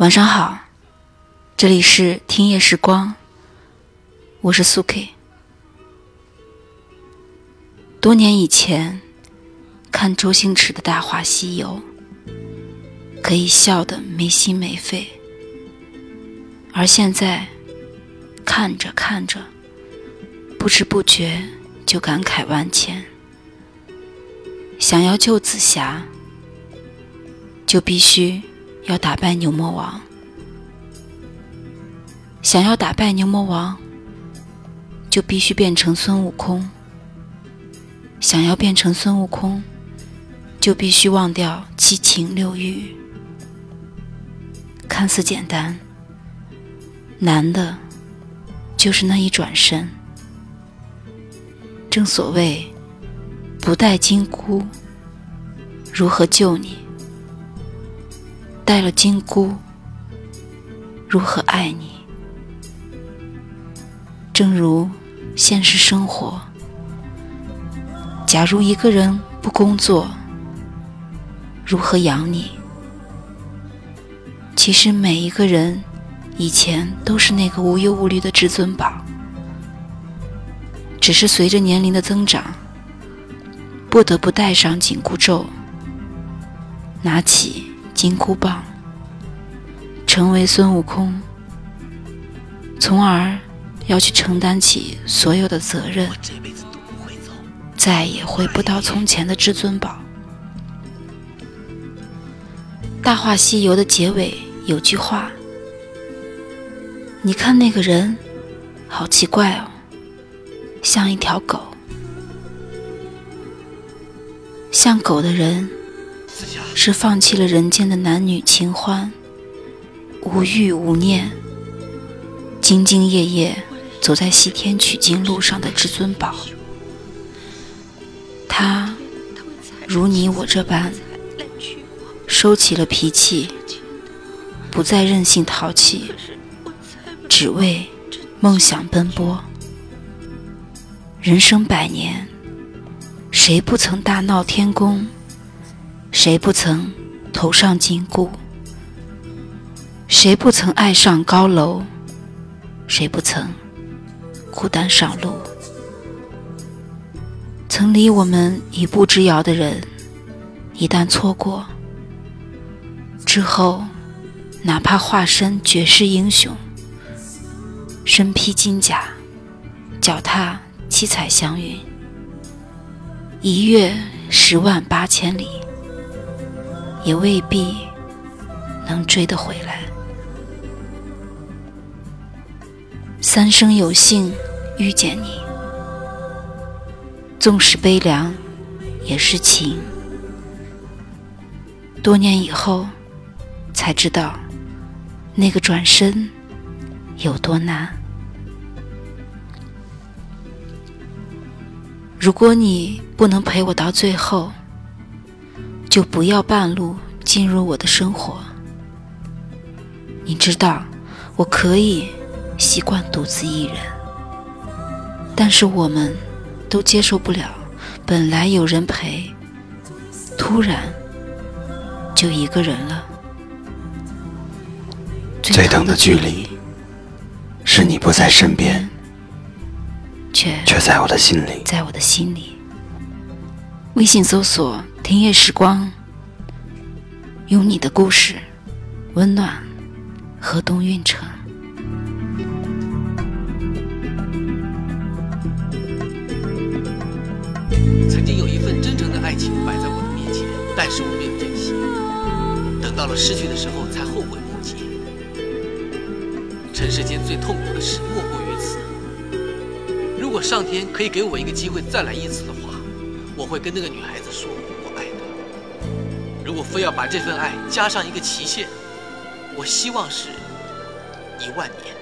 晚上好，这里是听夜时光，我是苏 K。多年以前看周星驰的《大话西游》，可以笑得没心没肺，而现在看着看着，不知不觉就感慨万千。想要救紫霞，就必须。要打败牛魔王，想要打败牛魔王，就必须变成孙悟空。想要变成孙悟空，就必须忘掉七情六欲。看似简单，难的就是那一转身。正所谓，不带金箍，如何救你？带了金箍，如何爱你？正如现实生活，假如一个人不工作，如何养你？其实每一个人以前都是那个无忧无虑的至尊宝，只是随着年龄的增长，不得不戴上紧箍咒，拿起。金箍棒，成为孙悟空，从而要去承担起所有的责任，再也回不到从前的至尊宝。《大话西游》的结尾有句话：“你看那个人，好奇怪哦，像一条狗，像狗的人。”是放弃了人间的男女情欢，无欲无念，兢兢业业走在西天取经路上的至尊宝。他如你我这般，收起了脾气，不再任性淘气，只为梦想奔波。人生百年，谁不曾大闹天宫？谁不曾头上金箍？谁不曾爱上高楼？谁不曾孤单上路？曾离我们一步之遥的人，一旦错过之后，哪怕化身绝世英雄，身披金甲，脚踏七彩祥云，一跃十万八千里。也未必能追得回来。三生有幸遇见你，纵使悲凉，也是情。多年以后，才知道那个转身有多难。如果你不能陪我到最后，就不要半路进入我的生活。你知道，我可以习惯独自一人，但是我们都接受不了，本来有人陪，突然就一个人了。最疼的距离，是你不在身边，却却在我的心里，在我的心里。微信搜索。听夜时光，用你的故事温暖河东运城。曾经有一份真诚的爱情摆在我的面前，但是我没有珍惜，等到了失去的时候才后悔莫及。尘世间最痛苦的事莫过于此。如果上天可以给我一个机会再来一次的话，我会跟那个女孩子说。我非要把这份爱加上一个期限，我希望是一万年。